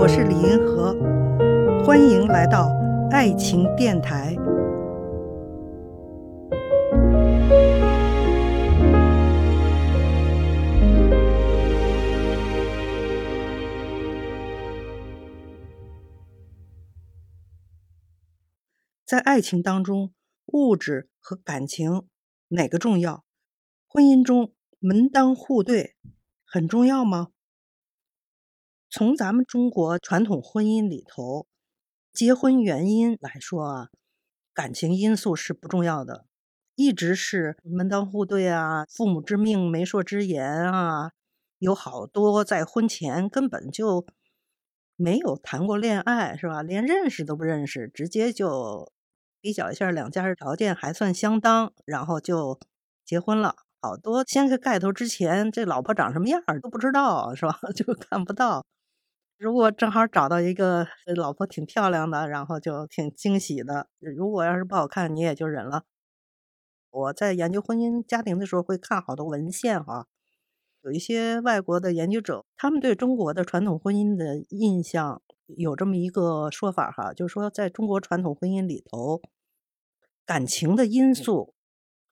我是李银河，欢迎来到爱情电台。在爱情当中，物质和感情哪个重要？婚姻中门当户对很重要吗？从咱们中国传统婚姻里头，结婚原因来说啊，感情因素是不重要的，一直是门当户对啊，父母之命、媒妁之言啊，有好多在婚前根本就没有谈过恋爱，是吧？连认识都不认识，直接就。比较一下两家条件还算相当，然后就结婚了。好多掀开盖头之前，这老婆长什么样都不知道，是吧？就看不到。如果正好找到一个老婆挺漂亮的，然后就挺惊喜的。如果要是不好看，你也就忍了。我在研究婚姻家庭的时候，会看好多文献哈。有一些外国的研究者，他们对中国的传统婚姻的印象。有这么一个说法哈，就是说，在中国传统婚姻里头，感情的因素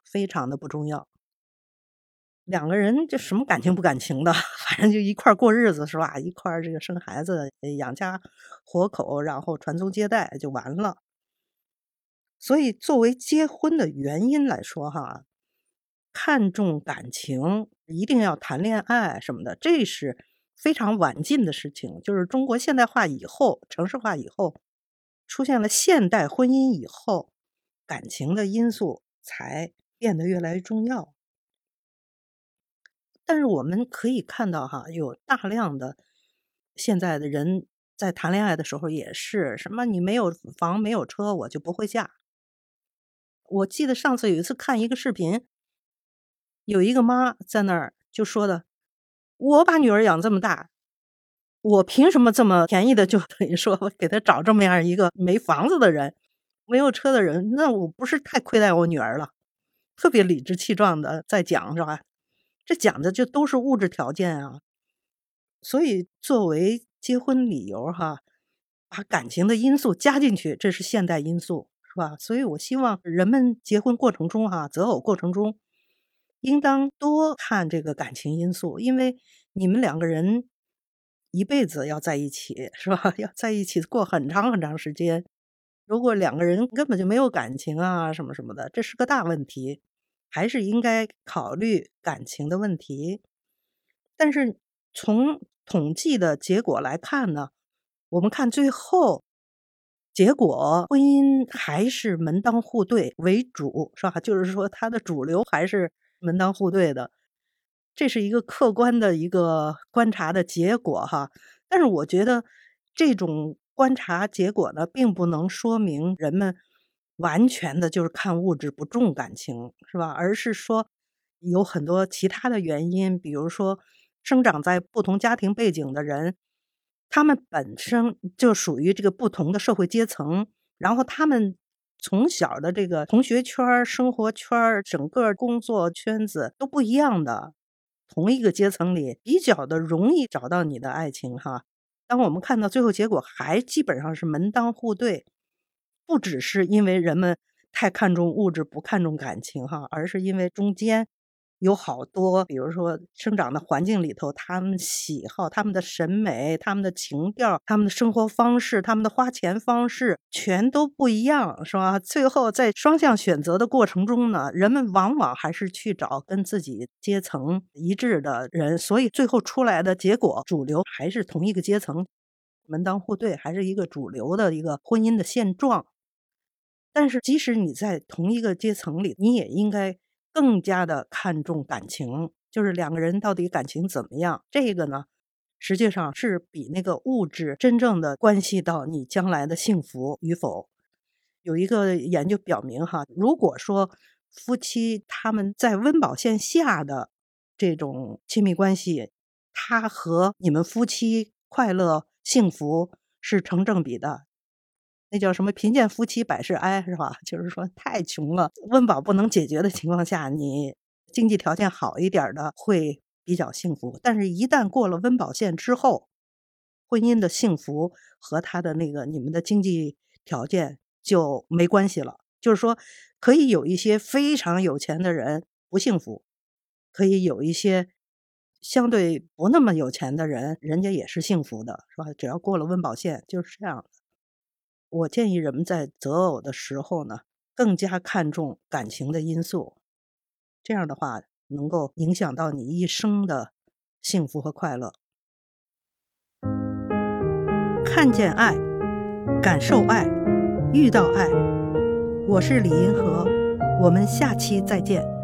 非常的不重要。两个人就什么感情不感情的，反正就一块过日子是吧？一块这个生孩子、养家活口，然后传宗接代就完了。所以，作为结婚的原因来说哈，看重感情，一定要谈恋爱什么的，这是。非常晚近的事情，就是中国现代化以后、城市化以后，出现了现代婚姻以后，感情的因素才变得越来越重要。但是我们可以看到，哈，有大量的现在的人在谈恋爱的时候也是什么，你没有房没有车，我就不会嫁。我记得上次有一次看一个视频，有一个妈在那儿就说的。我把女儿养这么大，我凭什么这么便宜的就 等于说给她找这么样一个没房子的人、没有车的人？那我不是太亏待我女儿了？特别理直气壮的在讲是吧？这讲的就都是物质条件啊。所以作为结婚理由哈，把感情的因素加进去，这是现代因素是吧？所以我希望人们结婚过程中哈，择偶过程中。应当多看这个感情因素，因为你们两个人一辈子要在一起，是吧？要在一起过很长很长时间。如果两个人根本就没有感情啊，什么什么的，这是个大问题，还是应该考虑感情的问题。但是从统计的结果来看呢，我们看最后结果，婚姻还是门当户对为主，是吧？就是说，它的主流还是。门当户对的，这是一个客观的一个观察的结果哈。但是我觉得这种观察结果呢，并不能说明人们完全的就是看物质不重感情，是吧？而是说有很多其他的原因，比如说生长在不同家庭背景的人，他们本身就属于这个不同的社会阶层，然后他们。从小的这个同学圈、生活圈、整个工作圈子都不一样的，同一个阶层里比较的容易找到你的爱情哈。当我们看到最后结果还基本上是门当户对，不只是因为人们太看重物质不看重感情哈，而是因为中间。有好多，比如说生长的环境里头，他们喜好、他们的审美、他们的情调、他们的生活方式、他们的花钱方式，全都不一样，是吧？最后在双向选择的过程中呢，人们往往还是去找跟自己阶层一致的人，所以最后出来的结果，主流还是同一个阶层，门当户对，还是一个主流的一个婚姻的现状。但是，即使你在同一个阶层里，你也应该。更加的看重感情，就是两个人到底感情怎么样？这个呢，实际上是比那个物质真正的关系到你将来的幸福与否。有一个研究表明，哈，如果说夫妻他们在温饱线下的这种亲密关系，它和你们夫妻快乐幸福是成正比的。那叫什么？贫贱夫妻百事哀，是吧？就是说，太穷了，温饱不能解决的情况下，你经济条件好一点的会比较幸福。但是，一旦过了温饱线之后，婚姻的幸福和他的那个你们的经济条件就没关系了。就是说，可以有一些非常有钱的人不幸福，可以有一些相对不那么有钱的人，人家也是幸福的，是吧？只要过了温饱线，就是这样的。我建议人们在择偶的时候呢，更加看重感情的因素，这样的话能够影响到你一生的幸福和快乐。看见爱，感受爱，遇到爱。我是李银河，我们下期再见。